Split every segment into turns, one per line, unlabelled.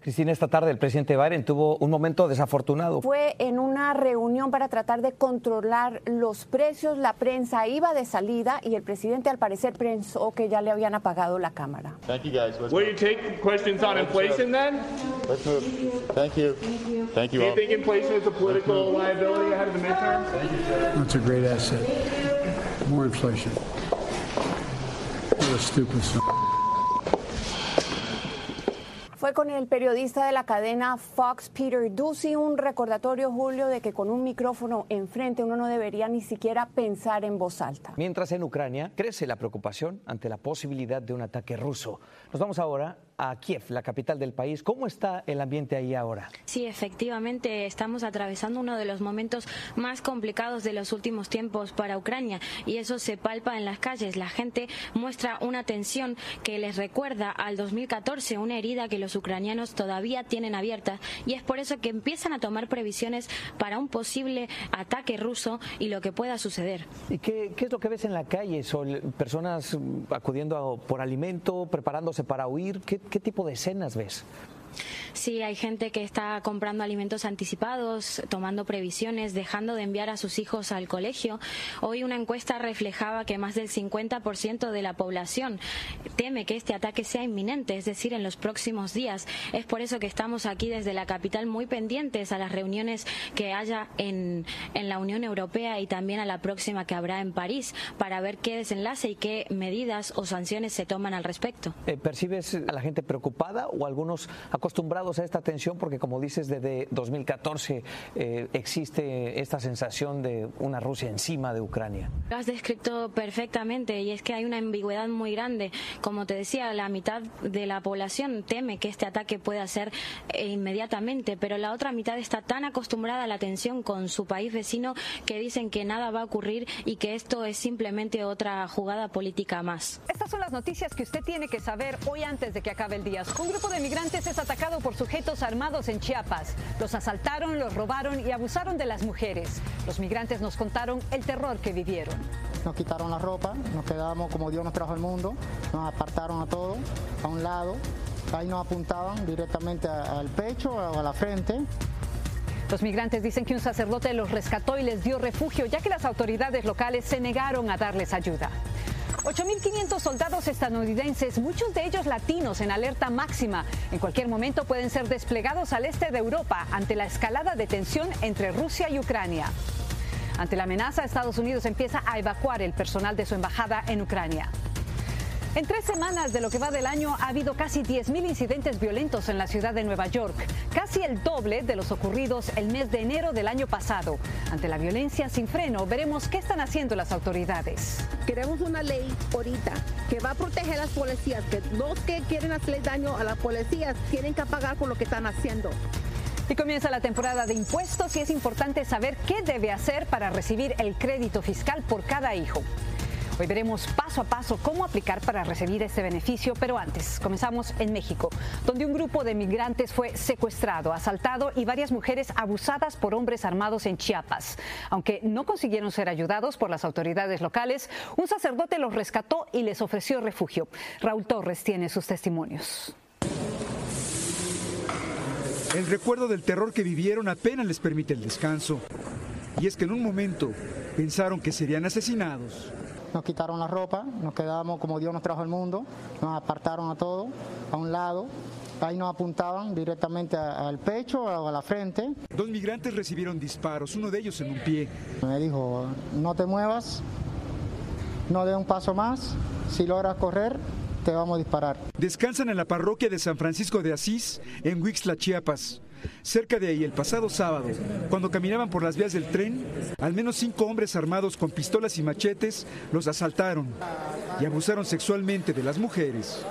Cristina, esta tarde el presidente Biden tuvo un momento desafortunado.
Fue en una reunión para tratar de controlar los precios. La prensa iba de salida y el presidente al parecer pensó que ya le habían apagado la cámara.
Thank you guys. Will you take questions on inflation then?
Let's move. Thank you. Thank you
Do you think inflation is a political liability ahead of the midterm?
That's a great asset. More inflation. What a stupid son.
Fue con el periodista de la cadena Fox, Peter Ducey, un recordatorio, Julio, de que con un micrófono enfrente uno no debería ni siquiera pensar en voz alta.
Mientras en Ucrania crece la preocupación ante la posibilidad de un ataque ruso. Nos vamos ahora a Kiev, la capital del país. ¿Cómo está el ambiente ahí ahora?
Sí, efectivamente, estamos atravesando uno de los momentos más complicados de los últimos tiempos para Ucrania y eso se palpa en las calles. La gente muestra una tensión que les recuerda al 2014, una herida que los ucranianos todavía tienen abierta y es por eso que empiezan a tomar previsiones para un posible ataque ruso y lo que pueda suceder.
¿Y qué, qué es lo que ves en la calle? ¿Son personas acudiendo a- por alimento, preparándose para huir? ¿Qué, qué tipo de escenas ves?
Sí, hay gente que está comprando alimentos anticipados, tomando previsiones, dejando de enviar a sus hijos al colegio. Hoy una encuesta reflejaba que más del 50% de la población teme que este ataque sea inminente, es decir, en los próximos días. Es por eso que estamos aquí desde la capital muy pendientes a las reuniones que haya en, en la Unión Europea y también a la próxima que habrá en París para ver qué desenlace y qué medidas o sanciones se toman al respecto.
Eh, ¿Percibes a la gente preocupada o algunos acostumbrados a esta tensión? Porque como dices, desde 2014 eh, existe esta sensación de una Rusia encima de Ucrania.
Lo has descrito perfectamente y es que hay una ambigüedad muy grande. Como te decía, la mitad de la población teme que este ataque pueda ser eh, inmediatamente, pero la otra mitad está tan acostumbrada a la tensión con su país vecino que dicen que nada va a ocurrir y que esto es simplemente otra jugada política más.
Estas son las noticias que usted tiene que saber hoy antes de que acabe el día. Un grupo de migrantes es atacado por sujetos armados en Chiapas. Los asaltaron, los robaron y abusaron de las mujeres. Los migrantes nos contaron el terror que vivieron.
Nos quitaron la ropa, nos quedamos como Dios nos trajo al mundo, nos apartaron a todos, a un lado, ahí nos apuntaban directamente a- al pecho o a la frente.
Los migrantes dicen que un sacerdote los rescató y les dio refugio, ya que las autoridades locales se negaron a darles ayuda. 8.500 soldados estadounidenses, muchos de ellos latinos, en alerta máxima. En cualquier momento pueden ser desplegados al este de Europa ante la escalada de tensión entre Rusia y Ucrania. Ante la amenaza, Estados Unidos empieza a evacuar el personal de su embajada en Ucrania. En tres semanas de lo que va del año ha habido casi 10.000 incidentes violentos en la ciudad de Nueva York, casi el doble de los ocurridos el mes de enero del año pasado. Ante la violencia sin freno, veremos qué están haciendo las autoridades.
Queremos una ley ahorita que va a proteger a las policías, que los que quieren hacerle daño a las policías tienen que pagar por lo que están haciendo.
Y comienza la temporada de impuestos y es importante saber qué debe hacer para recibir el crédito fiscal por cada hijo. Hoy veremos paso a paso cómo aplicar para recibir este beneficio, pero antes comenzamos en México, donde un grupo de migrantes fue secuestrado, asaltado y varias mujeres abusadas por hombres armados en Chiapas. Aunque no consiguieron ser ayudados por las autoridades locales, un sacerdote los rescató y les ofreció refugio. Raúl Torres tiene sus testimonios.
El recuerdo del terror que vivieron apenas les permite el descanso. Y es que en un momento pensaron que serían asesinados.
Nos quitaron la ropa, nos quedamos como Dios nos trajo al mundo, nos apartaron a todos, a un lado, ahí nos apuntaban directamente al pecho o a la frente.
Dos migrantes recibieron disparos, uno de ellos en un pie.
Me dijo, no te muevas, no dé un paso más, si logras correr, te vamos a disparar.
Descansan en la parroquia de San Francisco de Asís, en Huixla, Chiapas. Cerca de ahí, el pasado sábado, cuando caminaban por las vías del tren, al menos cinco hombres armados con pistolas y machetes los asaltaron y abusaron sexualmente de las mujeres.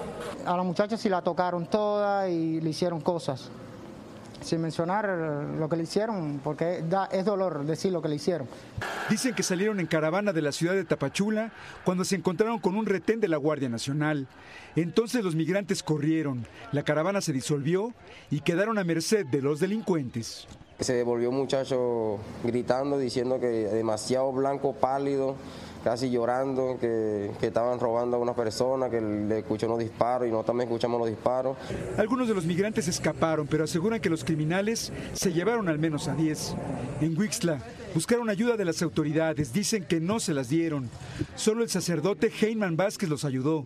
A la muchacha sí la tocaron toda y le hicieron cosas. Sin mencionar lo que le hicieron, porque da, es dolor decir lo que le hicieron.
Dicen que salieron en caravana de la ciudad de Tapachula cuando se encontraron con un retén de la Guardia Nacional. Entonces los migrantes corrieron, la caravana se disolvió y quedaron a merced de los delincuentes.
Se devolvió un muchacho gritando, diciendo que demasiado blanco, pálido, casi llorando que, que estaban robando a una persona, que le escuchó unos disparos y nosotros también escuchamos los disparos.
Algunos de los migrantes escaparon, pero aseguran que los criminales se llevaron al menos a 10. En Wixla buscaron ayuda de las autoridades, dicen que no se las dieron. Solo el sacerdote Heyman Vázquez los ayudó.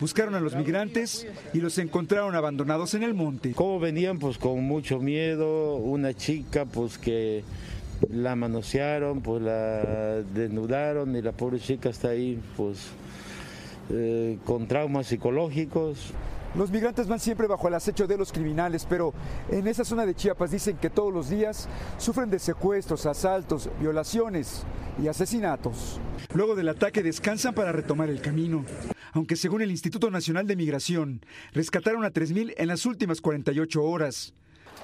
Buscaron a los migrantes y los encontraron abandonados en el monte.
¿Cómo venían? Pues con mucho miedo, una chica pues que la manosearon, pues la desnudaron y la pobre chica está ahí pues eh, con traumas psicológicos.
Los migrantes van siempre bajo el acecho de los criminales, pero en esa zona de Chiapas dicen que todos los días sufren de secuestros, asaltos, violaciones y asesinatos. Luego del ataque descansan para retomar el camino, aunque según el Instituto Nacional de Migración, rescataron a 3.000 en las últimas 48 horas.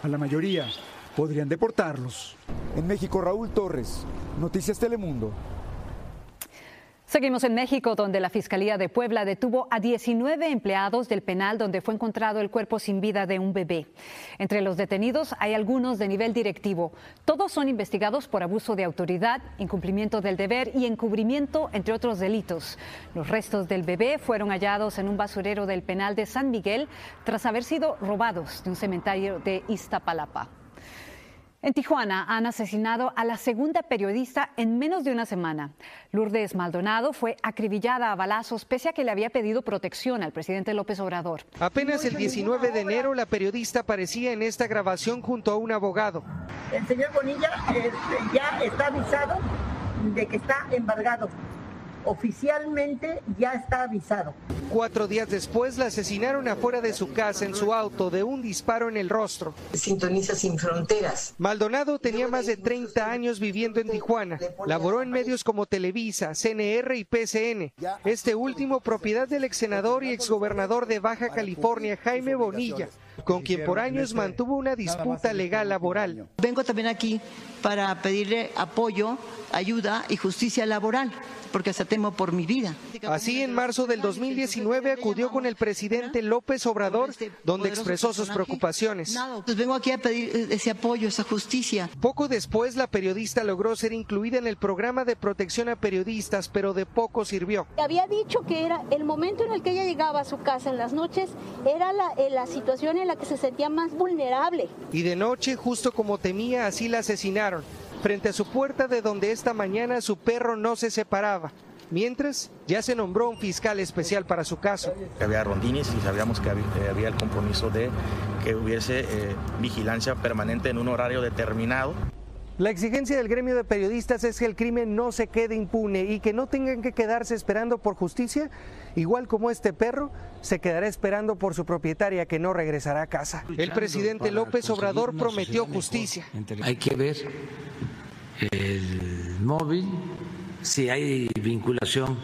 A la mayoría podrían deportarlos. En México, Raúl Torres, Noticias Telemundo.
Seguimos en México, donde la Fiscalía de Puebla detuvo a 19 empleados del penal donde fue encontrado el cuerpo sin vida de un bebé. Entre los detenidos hay algunos de nivel directivo. Todos son investigados por abuso de autoridad, incumplimiento del deber y encubrimiento, entre otros delitos. Los restos del bebé fueron hallados en un basurero del penal de San Miguel tras haber sido robados de un cementerio de Iztapalapa. En Tijuana han asesinado a la segunda periodista en menos de una semana. Lourdes Maldonado fue acribillada a balazos pese a que le había pedido protección al presidente López Obrador.
Apenas el 19 de enero la periodista aparecía en esta grabación junto a un abogado.
El señor Bonilla este, ya está avisado de que está embargado oficialmente ya está avisado.
Cuatro días después la asesinaron afuera de su casa en su auto de un disparo en el rostro.
Sintoniza sin fronteras.
Maldonado tenía más de 30 años viviendo en Tijuana. Laboró en medios como Televisa, CNR y PCN. Este último propiedad del ex senador y exgobernador de Baja California, Jaime Bonilla con quien por años mantuvo una disputa legal laboral.
Vengo también aquí para pedirle apoyo, ayuda y justicia laboral porque hasta temo por mi vida.
Así, en marzo del 2019 acudió con el presidente López Obrador, donde expresó sus preocupaciones.
Pues vengo aquí a pedir ese apoyo, esa justicia.
Poco después, la periodista logró ser incluida en el programa de protección a periodistas, pero de poco sirvió.
Había dicho que era el momento en el que ella llegaba a su casa en las noches, era la, eh, la situación en la que se sentía más vulnerable.
Y de noche, justo como temía, así la asesinaron frente a su puerta de donde esta mañana su perro no se separaba. Mientras, ya se nombró un fiscal especial para su caso.
Había rondines y sabíamos que había el compromiso de que hubiese eh, vigilancia permanente en un horario determinado.
La exigencia del gremio de periodistas es que el crimen no se quede impune y que no tengan que quedarse esperando por justicia, igual como este perro se quedará esperando por su propietaria que no regresará a casa. El presidente López Obrador prometió justicia.
Hay que ver el móvil, si hay vinculación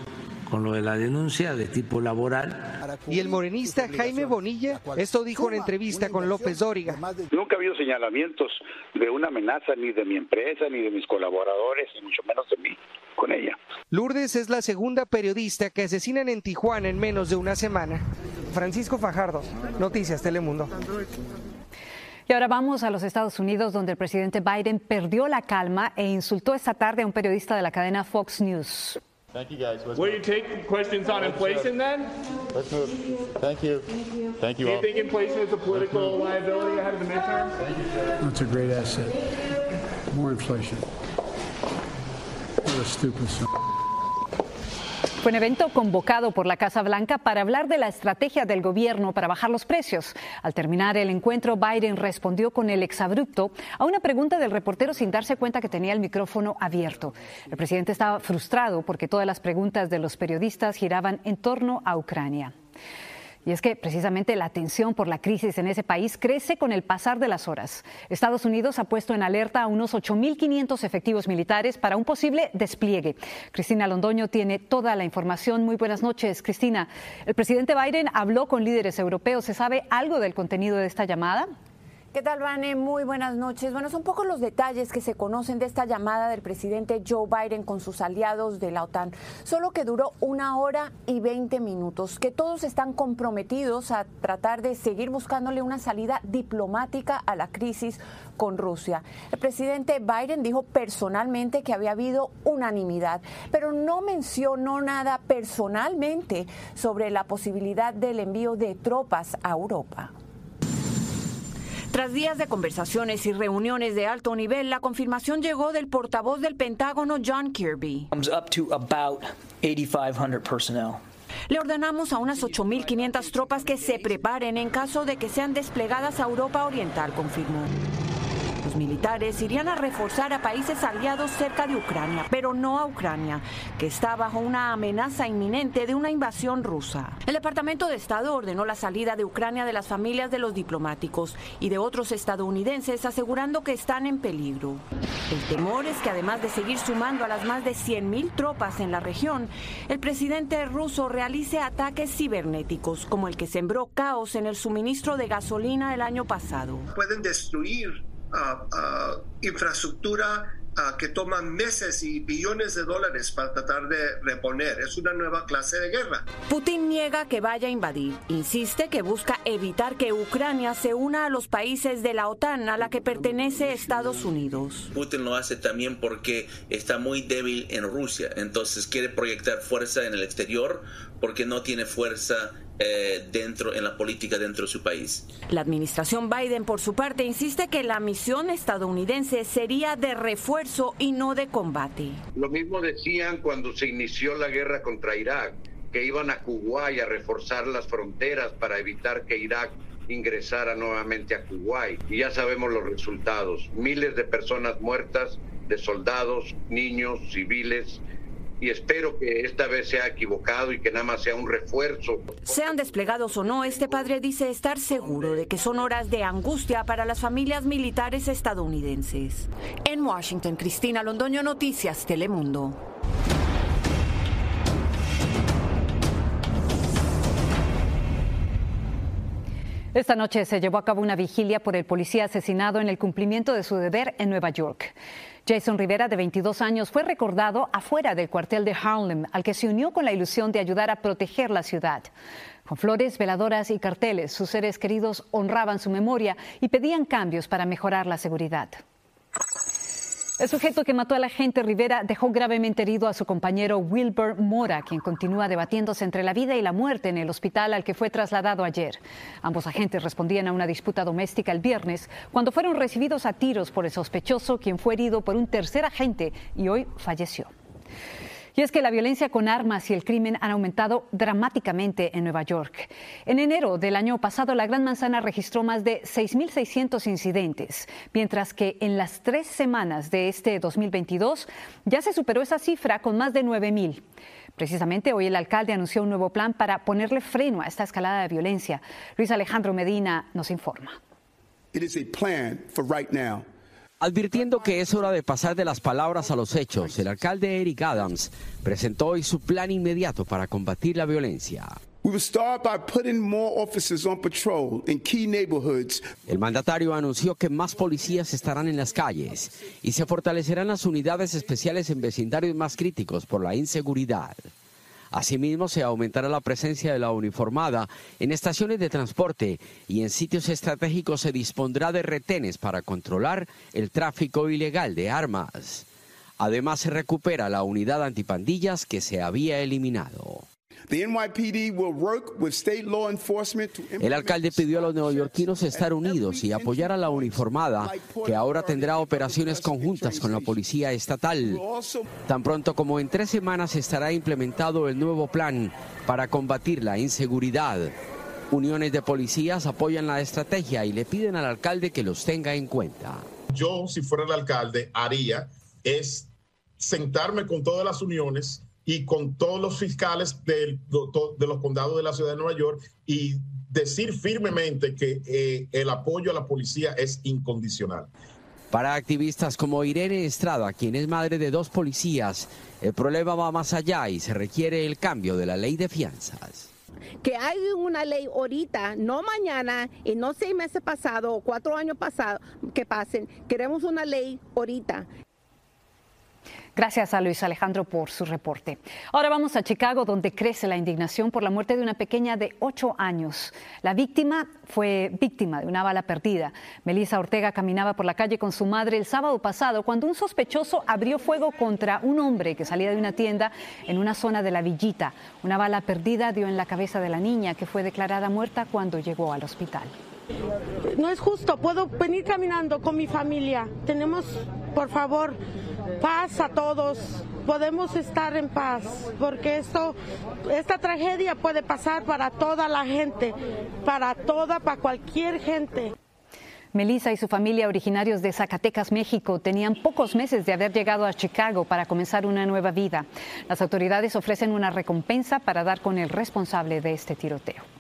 con lo de la denuncia de tipo laboral.
Y el morenista Jaime Bonilla, esto dijo en entrevista con López Dóriga.
Nunca ha habido señalamientos de una amenaza ni de mi empresa, ni de mis colaboradores, ni mucho menos de mí con ella.
Lourdes es la segunda periodista que asesinan en Tijuana en menos de una semana. Francisco Fajardo, Noticias Telemundo.
Y ahora vamos a los Estados Unidos, donde el presidente Biden perdió la calma e insultó esta tarde a un periodista de la cadena Fox News.
Thank you guys. Will you take questions on inflation then?
Let's move. Thank you. Thank you
Do you think inflation is a political liability ahead of the midterms?
That's a great asset. More inflation. What a stupid son.
Fue un evento convocado por la Casa Blanca para hablar de la estrategia del gobierno para bajar los precios. Al terminar el encuentro, Biden respondió con el exabrupto a una pregunta del reportero sin darse cuenta que tenía el micrófono abierto. El presidente estaba frustrado porque todas las preguntas de los periodistas giraban en torno a Ucrania. Y es que precisamente la tensión por la crisis en ese país crece con el pasar de las horas. Estados Unidos ha puesto en alerta a unos 8.500 efectivos militares para un posible despliegue. Cristina Londoño tiene toda la información. Muy buenas noches, Cristina. El presidente Biden habló con líderes europeos. ¿Se sabe algo del contenido de esta llamada?
¿Qué tal, Vane? Muy buenas noches. Bueno, son pocos los detalles que se conocen de esta llamada del presidente Joe Biden con sus aliados de la OTAN. Solo que duró una hora y veinte minutos, que todos están comprometidos a tratar de seguir buscándole una salida diplomática a la crisis con Rusia. El presidente Biden dijo personalmente que había habido unanimidad, pero no mencionó nada personalmente sobre la posibilidad del envío de tropas a Europa. Tras días de conversaciones y reuniones de alto nivel, la confirmación llegó del portavoz del Pentágono, John Kirby. Le ordenamos a unas 8.500 tropas que se preparen en caso de que sean desplegadas a Europa Oriental, confirmó. Militares irían a reforzar a países aliados cerca de Ucrania, pero no a Ucrania, que está bajo una amenaza inminente de una invasión rusa. El Departamento de Estado ordenó la salida de Ucrania de las familias de los diplomáticos y de otros estadounidenses, asegurando que están en peligro. El temor es que además de seguir sumando a las más de 100.000 tropas en la región, el presidente ruso realice ataques cibernéticos, como el que sembró caos en el suministro de gasolina el año pasado.
Pueden destruir infraestructura que toma meses y billones de dólares para tratar de reponer. Es una nueva clase de guerra.
Putin niega que vaya a invadir. Insiste que busca evitar que Ucrania se una a los países de la OTAN a la que pertenece Estados Unidos.
Putin lo hace también porque está muy débil en Rusia. Entonces quiere proyectar fuerza en el exterior porque no tiene fuerza eh, dentro en la política dentro de su país.
La administración Biden, por su parte, insiste que la misión estadounidense sería de refuerzo y no de combate.
Lo mismo decían cuando se inició la guerra contra Irak, que iban a Kuwait a reforzar las fronteras para evitar que Irak ingresara nuevamente a Kuwait. Y ya sabemos los resultados. Miles de personas muertas, de soldados, niños, civiles, y espero que esta vez sea equivocado y que nada más sea un refuerzo.
Sean desplegados o no, este padre dice estar seguro de que son horas de angustia para las familias militares estadounidenses. En Washington, Cristina Londoño, Noticias, Telemundo.
Esta noche se llevó a cabo una vigilia por el policía asesinado en el cumplimiento de su deber en Nueva York. Jason Rivera, de 22 años, fue recordado afuera del cuartel de Harlem, al que se unió con la ilusión de ayudar a proteger la ciudad. Con flores, veladoras y carteles, sus seres queridos honraban su memoria y pedían cambios para mejorar la seguridad. El sujeto que mató a la agente Rivera dejó gravemente herido a su compañero Wilbur Mora, quien continúa debatiéndose entre la vida y la muerte en el hospital al que fue trasladado ayer. Ambos agentes respondían a una disputa doméstica el viernes cuando fueron recibidos a tiros por el sospechoso, quien fue herido por un tercer agente y hoy falleció. Y es que la violencia con armas y el crimen han aumentado dramáticamente en Nueva York. En enero del año pasado, la Gran Manzana registró más de 6.600 incidentes, mientras que en las tres semanas de este 2022 ya se superó esa cifra con más de 9.000. Precisamente hoy el alcalde anunció un nuevo plan para ponerle freno a esta escalada de violencia. Luis Alejandro Medina nos informa.
Plan.
Advirtiendo que es hora de pasar de las palabras a los hechos, el alcalde Eric Adams presentó hoy su plan inmediato para combatir la violencia. El mandatario anunció que más policías estarán en las calles y se fortalecerán las unidades especiales en vecindarios más críticos por la inseguridad. Asimismo, se aumentará la presencia de la uniformada en estaciones de transporte y en sitios estratégicos se dispondrá de retenes para controlar el tráfico ilegal de armas. Además, se recupera la unidad antipandillas que se había eliminado. El alcalde pidió a los neoyorquinos estar unidos y apoyar a la uniformada, que ahora tendrá operaciones conjuntas con la policía estatal. Tan pronto como en tres semanas estará implementado el nuevo plan para combatir la inseguridad. Uniones de policías apoyan la estrategia y le piden al alcalde que los tenga en cuenta.
Yo, si fuera el alcalde, haría es sentarme con todas las uniones y con todos los fiscales de, de los condados de la ciudad de Nueva York y decir firmemente que eh, el apoyo a la policía es incondicional.
Para activistas como Irene Estrada, quien es madre de dos policías, el problema va más allá y se requiere el cambio de la ley de fianzas.
que hay una ley ahorita, no mañana y no seis meses pasados o cuatro años pasados que pasen. Queremos una ley ahorita.
Gracias a Luis Alejandro por su reporte. Ahora vamos a Chicago, donde crece la indignación por la muerte de una pequeña de ocho años. La víctima fue víctima de una bala perdida. Melissa Ortega caminaba por la calle con su madre el sábado pasado cuando un sospechoso abrió fuego contra un hombre que salía de una tienda en una zona de la villita. Una bala perdida dio en la cabeza de la niña, que fue declarada muerta cuando llegó al hospital.
No es justo, puedo venir caminando con mi familia. Tenemos, por favor, paz a todos. Podemos estar en paz, porque esto, esta tragedia puede pasar para toda la gente, para toda, para cualquier gente.
Melissa y su familia, originarios de Zacatecas, México, tenían pocos meses de haber llegado a Chicago para comenzar una nueva vida. Las autoridades ofrecen una recompensa para dar con el responsable de este tiroteo.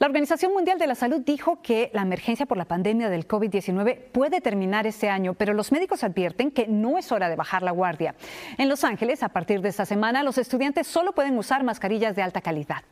La Organización Mundial de la Salud dijo que la emergencia por la pandemia del COVID-19 puede terminar este año, pero los médicos advierten que no es hora de bajar la guardia. En Los Ángeles, a partir de esta semana, los estudiantes solo pueden usar mascarillas de alta calidad.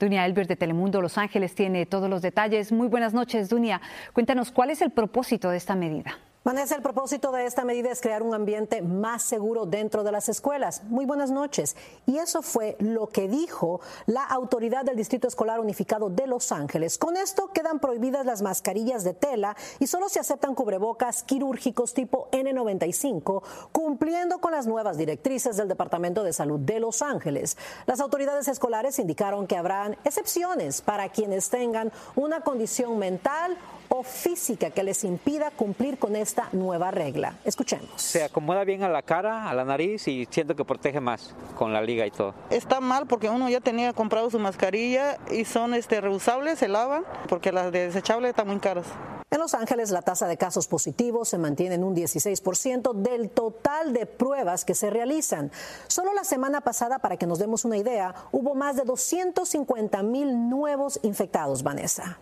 Dunia Elbert de Telemundo Los Ángeles tiene todos los detalles. Muy buenas noches, Dunia. Cuéntanos cuál es el propósito de esta medida.
Vanessa, el propósito de esta medida es crear un ambiente más seguro dentro de las escuelas. Muy buenas noches. Y eso fue lo que dijo la autoridad del Distrito Escolar Unificado de Los Ángeles. Con esto quedan prohibidas las mascarillas de tela y solo se aceptan cubrebocas quirúrgicos tipo N95, cumpliendo con las nuevas directrices del Departamento de Salud de Los Ángeles. Las autoridades escolares indicaron que habrán excepciones para quienes tengan una condición mental o física que les impida cumplir con esta nueva regla. Escuchemos.
Se acomoda bien a la cara, a la nariz y siento que protege más con la liga y todo.
Está mal porque uno ya tenía comprado su mascarilla y son este, reusables, se lavan, porque las de desechables están muy caras.
En Los Ángeles, la tasa de casos positivos se mantiene en un 16% del total de pruebas que se realizan. Solo la semana pasada, para que nos demos una idea, hubo más de 250 mil nuevos infectados, Vanessa.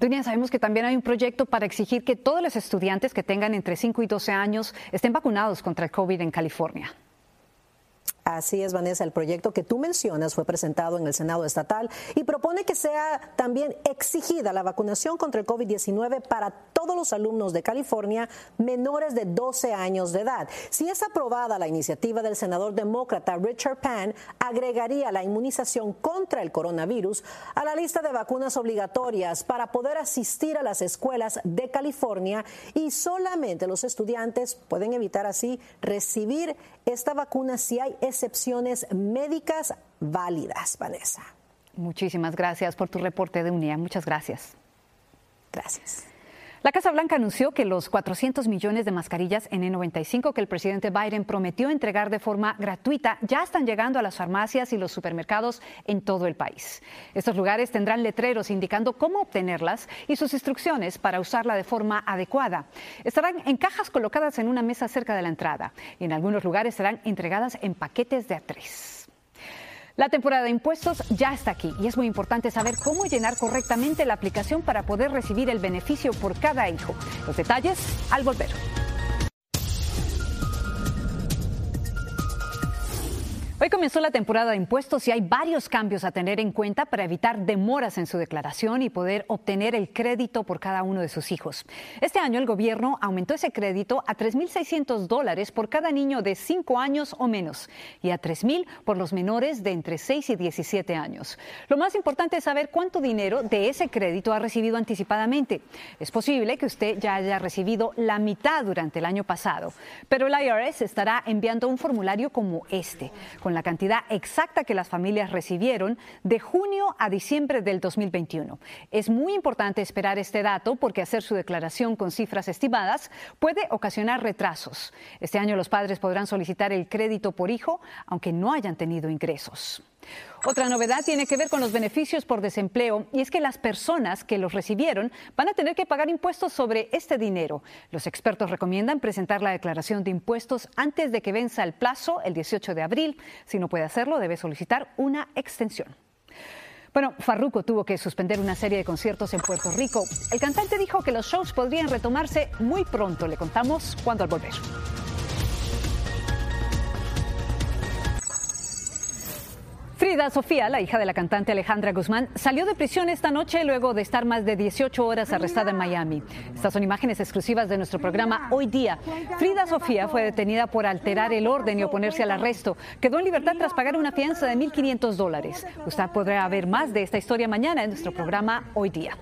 Dunia, sabemos que también hay un proyecto para exigir que todos los estudiantes que tengan entre 5 y 12 años estén vacunados contra el COVID en California.
Así es, Vanessa. El proyecto que tú mencionas fue presentado en el Senado estatal y propone que sea también exigida la vacunación contra el COVID-19 para todos los alumnos de California menores de 12 años de edad. Si es aprobada la iniciativa del senador demócrata Richard Pan, agregaría la inmunización contra el coronavirus a la lista de vacunas obligatorias para poder asistir a las escuelas de California y solamente los estudiantes pueden evitar así recibir esta vacuna si hay excepciones médicas válidas, Vanessa.
Muchísimas gracias por tu reporte de UNIA. Muchas gracias.
Gracias.
La Casa Blanca anunció que los 400 millones de mascarillas N95 que el presidente Biden prometió entregar de forma gratuita ya están llegando a las farmacias y los supermercados en todo el país. Estos lugares tendrán letreros indicando cómo obtenerlas y sus instrucciones para usarla de forma adecuada. Estarán en cajas colocadas en una mesa cerca de la entrada y en algunos lugares serán entregadas en paquetes de a tres. La temporada de impuestos ya está aquí y es muy importante saber cómo llenar correctamente la aplicación para poder recibir el beneficio por cada hijo. Los detalles al volver. Hoy comenzó la temporada de impuestos y hay varios cambios a tener en cuenta para evitar demoras en su declaración y poder obtener el crédito por cada uno de sus hijos. Este año el gobierno aumentó ese crédito a 3.600 dólares por cada niño de 5 años o menos y a 3.000 por los menores de entre 6 y 17 años. Lo más importante es saber cuánto dinero de ese crédito ha recibido anticipadamente. Es posible que usted ya haya recibido la mitad durante el año pasado, pero el IRS estará enviando un formulario como este la cantidad exacta que las familias recibieron de junio a diciembre del 2021. Es muy importante esperar este dato porque hacer su declaración con cifras estimadas puede ocasionar retrasos. Este año los padres podrán solicitar el crédito por hijo aunque no hayan tenido ingresos. Otra novedad tiene que ver con los beneficios por desempleo y es que las personas que los recibieron van a tener que pagar impuestos sobre este dinero. Los expertos recomiendan presentar la declaración de impuestos antes de que venza el plazo el 18 de abril. Si no puede hacerlo, debe solicitar una extensión. Bueno, Farruko tuvo que suspender una serie de conciertos en Puerto Rico. El cantante dijo que los shows podrían retomarse muy pronto. Le contamos cuándo al volver. Frida Sofía, la hija de la cantante Alejandra Guzmán, salió de prisión esta noche luego de estar más de 18 horas arrestada en Miami. Estas son imágenes exclusivas de nuestro programa Hoy Día. Frida Sofía fue detenida por alterar el orden y oponerse al arresto. Quedó en libertad tras pagar una fianza de 1.500 dólares. Usted podrá ver más de esta historia mañana en nuestro programa Hoy Día.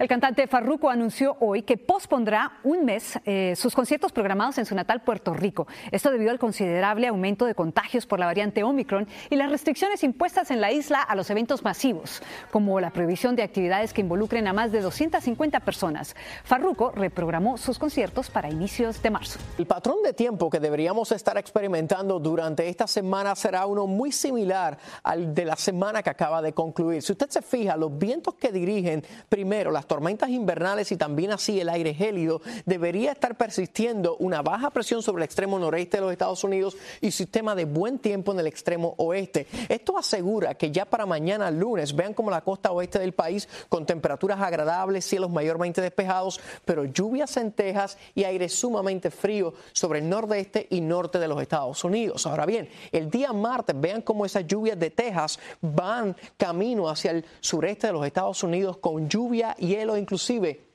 El cantante Farruko anunció hoy que pospondrá un mes eh, sus conciertos programados en su natal Puerto Rico. Esto debido al considerable aumento de contagios por la variante Omicron y las restricciones impuestas en la isla a los eventos masivos, como la prohibición de actividades que involucren a más de 250 personas. Farruko reprogramó sus conciertos para inicios de marzo.
El patrón de tiempo que deberíamos estar experimentando durante esta semana será uno muy similar al de la semana que acaba de concluir. Si usted se fija, los vientos que dirigen primero las tormentas invernales y también así el aire gélido, debería estar persistiendo una baja presión sobre el extremo noreste de los Estados Unidos y sistema de buen tiempo en el extremo oeste. Esto asegura que ya para mañana lunes vean como la costa oeste del país con temperaturas agradables, cielos mayormente despejados, pero lluvias en Texas y aire sumamente frío sobre el nordeste y norte de los Estados Unidos. Ahora bien, el día martes vean cómo esas lluvias de Texas van camino hacia el sureste de los Estados Unidos con lluvia y inclusive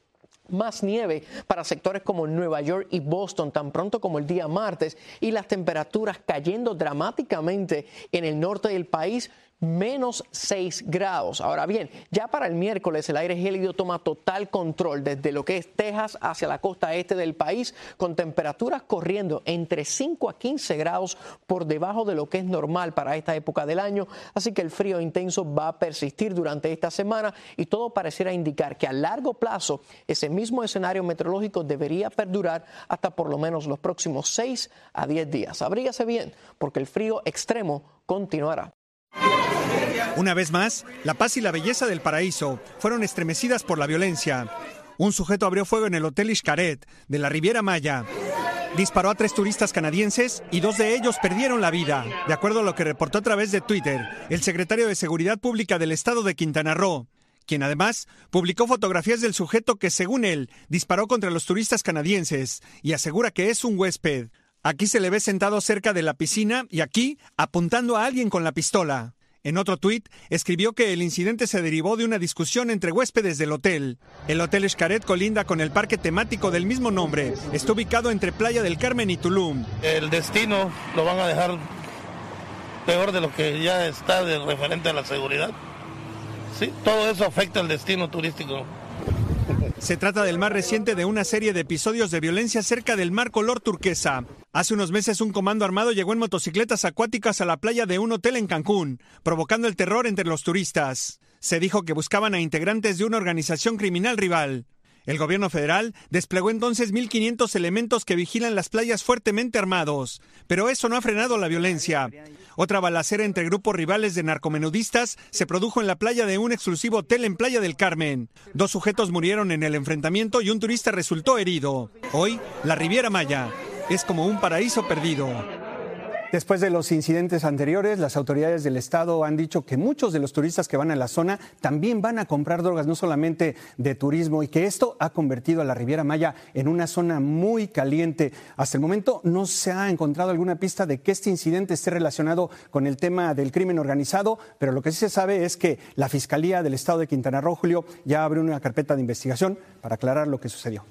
más nieve para sectores como Nueva York y Boston tan pronto como el día martes y las temperaturas cayendo dramáticamente en el norte del país menos 6 grados. Ahora bien, ya para el miércoles el aire gélido toma total control desde lo que es Texas hacia la costa este del país, con temperaturas corriendo entre 5 a 15 grados por debajo de lo que es normal para esta época del año. Así que el frío intenso va a persistir durante esta semana y todo pareciera indicar que a largo plazo ese mismo escenario meteorológico debería perdurar hasta por lo menos los próximos 6 a 10 días. Abrígase bien, porque el frío extremo continuará.
Una vez más, la paz y la belleza del paraíso fueron estremecidas por la violencia. Un sujeto abrió fuego en el Hotel Xcaret de la Riviera Maya. Disparó a tres turistas canadienses y dos de ellos perdieron la vida, de acuerdo a lo que reportó a través de Twitter el secretario de Seguridad Pública del estado de Quintana Roo, quien además publicó fotografías del sujeto que, según él, disparó contra los turistas canadienses y asegura que es un huésped. Aquí se le ve sentado cerca de la piscina y aquí apuntando a alguien con la pistola. En otro tuit, escribió que el incidente se derivó de una discusión entre huéspedes del hotel. El Hotel Xcaret colinda con el parque temático del mismo nombre. Está ubicado entre Playa del Carmen y Tulum.
El destino lo van a dejar peor de lo que ya está de referente a la seguridad. Sí, todo eso afecta al destino turístico.
Se trata del más reciente de una serie de episodios de violencia cerca del mar color turquesa. Hace unos meses un comando armado llegó en motocicletas acuáticas a la playa de un hotel en Cancún, provocando el terror entre los turistas. Se dijo que buscaban a integrantes de una organización criminal rival. El gobierno federal desplegó entonces 1.500 elementos que vigilan las playas fuertemente armados, pero eso no ha frenado la violencia. Otra balacera entre grupos rivales de narcomenudistas se produjo en la playa de un exclusivo hotel en Playa del Carmen. Dos sujetos murieron en el enfrentamiento y un turista resultó herido. Hoy, la Riviera Maya es como un paraíso perdido.
Después de los incidentes anteriores, las autoridades del Estado han dicho que muchos de los turistas que van a la zona también van a comprar drogas, no solamente de turismo, y que esto ha convertido a la Riviera Maya en una zona muy caliente. Hasta el momento no se ha encontrado alguna pista de que este incidente esté relacionado con el tema del crimen organizado, pero lo que sí se sabe es que la Fiscalía del Estado de Quintana Roo, Julio, ya abrió una carpeta de investigación para aclarar lo que sucedió.